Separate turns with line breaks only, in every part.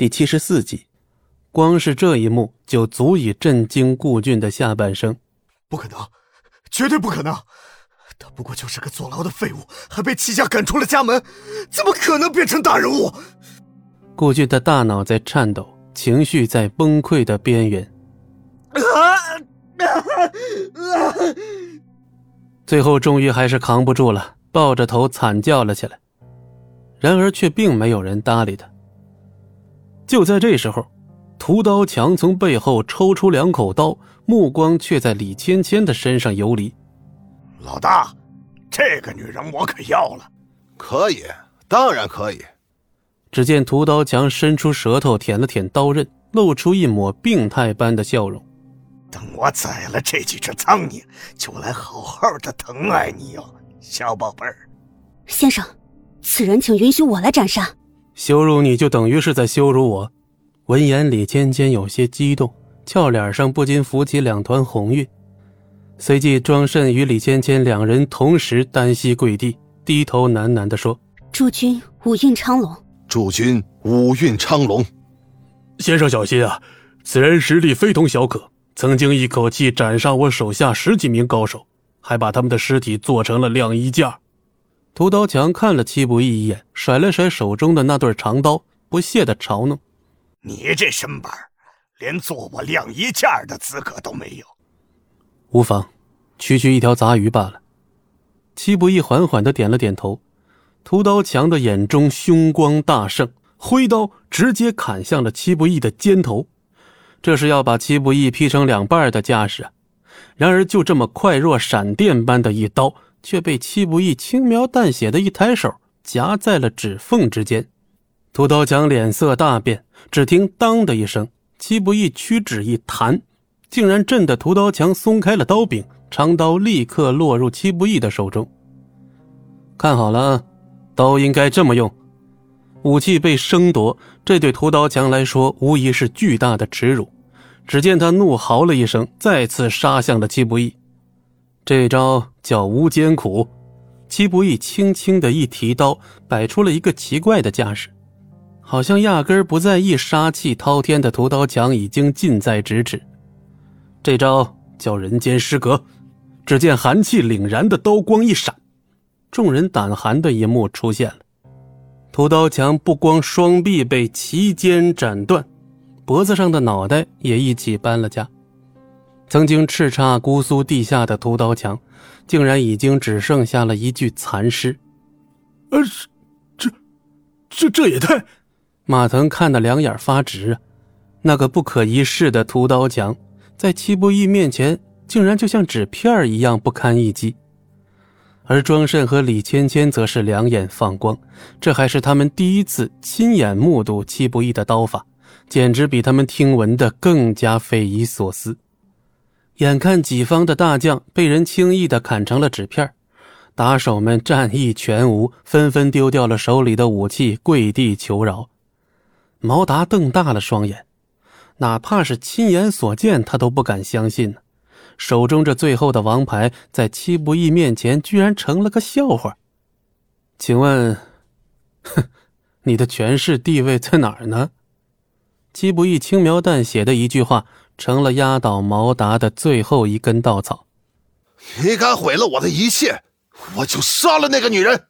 第七十四集，光是这一幕就足以震惊顾俊的下半生。
不可能，绝对不可能！他不过就是个坐牢的废物，还被戚家赶出了家门，怎么可能变成大人物？
顾俊的大脑在颤抖，情绪在崩溃的边缘。最后，终于还是扛不住了，抱着头惨叫了起来。然而，却并没有人搭理他。就在这时候，屠刀强从背后抽出两口刀，目光却在李芊芊的身上游离。
老大，这个女人我可要了。
可以，当然可以。
只见屠刀强伸出舌头舔了舔刀刃，露出一抹病态般的笑容。
等我宰了这几只苍蝇，就来好好的疼爱你哟，小宝贝儿。
先生，此人请允许我来斩杀。
羞辱你就等于是在羞辱我。闻言，李芊芊有些激动，俏脸上不禁浮起两团红晕。随即，庄慎与李芊芊两人同时单膝跪地，低头喃喃地说：“
祝君五运昌隆。”
祝君五运昌隆，
先生小心啊！此人实力非同小可，曾经一口气斩杀我手下十几名高手，还把他们的尸体做成了晾衣架。屠刀强看了戚不义一眼，甩了甩手中的那对长刀，不屑的嘲弄：“
你这身板，连做我晾衣架的资格都没有。”
无妨，区区一条杂鱼罢了。戚不义缓缓的点了点头。屠刀强的眼中凶光大盛，挥刀直接砍向了戚不义的肩头，这是要把戚不义劈成两半的架势！然而就这么快若闪电般的一刀，却被戚不义轻描淡写的一抬手夹在了指缝之间。屠刀强脸色大变，只听“当”的一声，戚不义屈指一弹，竟然震得屠刀强松开了刀柄，长刀立刻落入戚不义的手中。看好了！刀应该这么用，武器被生夺，这对屠刀强来说无疑是巨大的耻辱。只见他怒嚎了一声，再次杀向了戚不义。这招叫无间苦。戚不义轻轻的一提刀，摆出了一个奇怪的架势，好像压根儿不在意杀气滔天的屠刀强已经近在咫尺。这招叫人间失格。只见寒气凛然的刀光一闪。众人胆寒的一幕出现了，屠刀强不光双臂被齐肩斩断，脖子上的脑袋也一起搬了家。曾经叱咤姑苏地下的屠刀强，竟然已经只剩下了一具残尸。
呃，这，这这也太……
马腾看得两眼发直啊！那个不可一世的屠刀强，在戚不义面前，竟然就像纸片一样不堪一击。而庄慎和李芊芊则是两眼放光，这还是他们第一次亲眼目睹戚不义的刀法，简直比他们听闻的更加匪夷所思。眼看己方的大将被人轻易的砍成了纸片，打手们战意全无，纷纷丢掉了手里的武器，跪地求饶。毛达瞪大了双眼，哪怕是亲眼所见，他都不敢相信呢。手中这最后的王牌，在七不义面前居然成了个笑话。请问，哼，你的权势地位在哪儿呢？七不义轻描淡写的一句话，成了压倒毛达的最后一根稻草。
你敢毁了我的一切，我就杀了那个女人。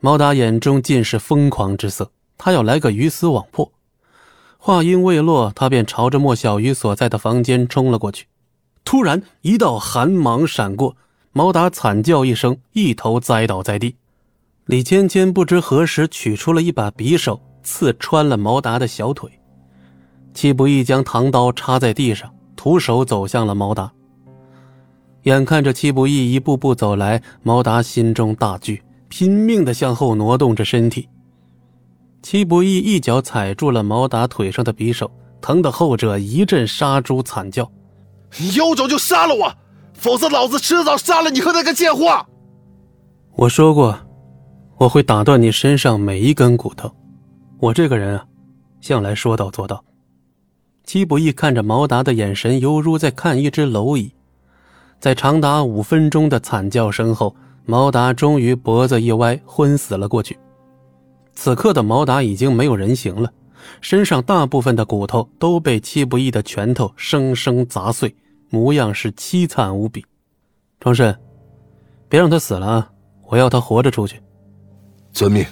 毛达眼中尽是疯狂之色，他要来个鱼死网破。话音未落，他便朝着莫小鱼所在的房间冲了过去。突然，一道寒芒闪过，毛达惨叫一声，一头栽倒在地。李芊芊不知何时取出了一把匕首，刺穿了毛达的小腿。戚不义将唐刀插在地上，徒手走向了毛达。眼看着戚不义一步步走来，毛达心中大惧，拼命的向后挪动着身体。戚不义一脚踩住了毛达腿上的匕首，疼得后者一阵杀猪惨叫。
你有种就杀了我，否则老子迟早杀了你和那个贱货。
我说过，我会打断你身上每一根骨头。我这个人啊，向来说到做到。戚不义看着毛达的眼神，犹如在看一只蝼蚁。在长达五分钟的惨叫声后，毛达终于脖子一歪，昏死了过去。此刻的毛达已经没有人形了，身上大部分的骨头都被戚不义的拳头生生砸碎，模样是凄惨无比。庄慎，别让他死了啊！我要他活着出去。
遵命。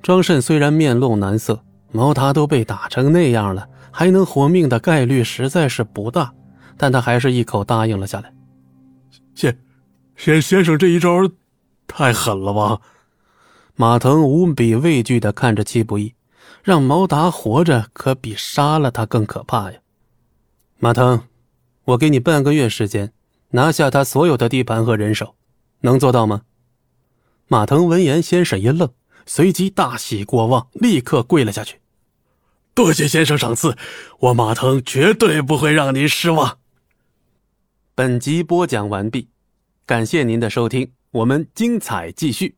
庄慎虽然面露难色，毛达都被打成那样了，还能活命的概率实在是不大，但他还是一口答应了下来。
先，先先生这一招，太狠了吧！
马腾无比畏惧的看着戚不义，让毛达活着可比杀了他更可怕呀。马腾，我给你半个月时间，拿下他所有的地盘和人手，能做到吗？马腾闻言先是一愣，随即大喜过望，立刻跪了下去。
多谢先生赏赐，我马腾绝对不会让您失望。
本集播讲完毕，感谢您的收听，我们精彩继续。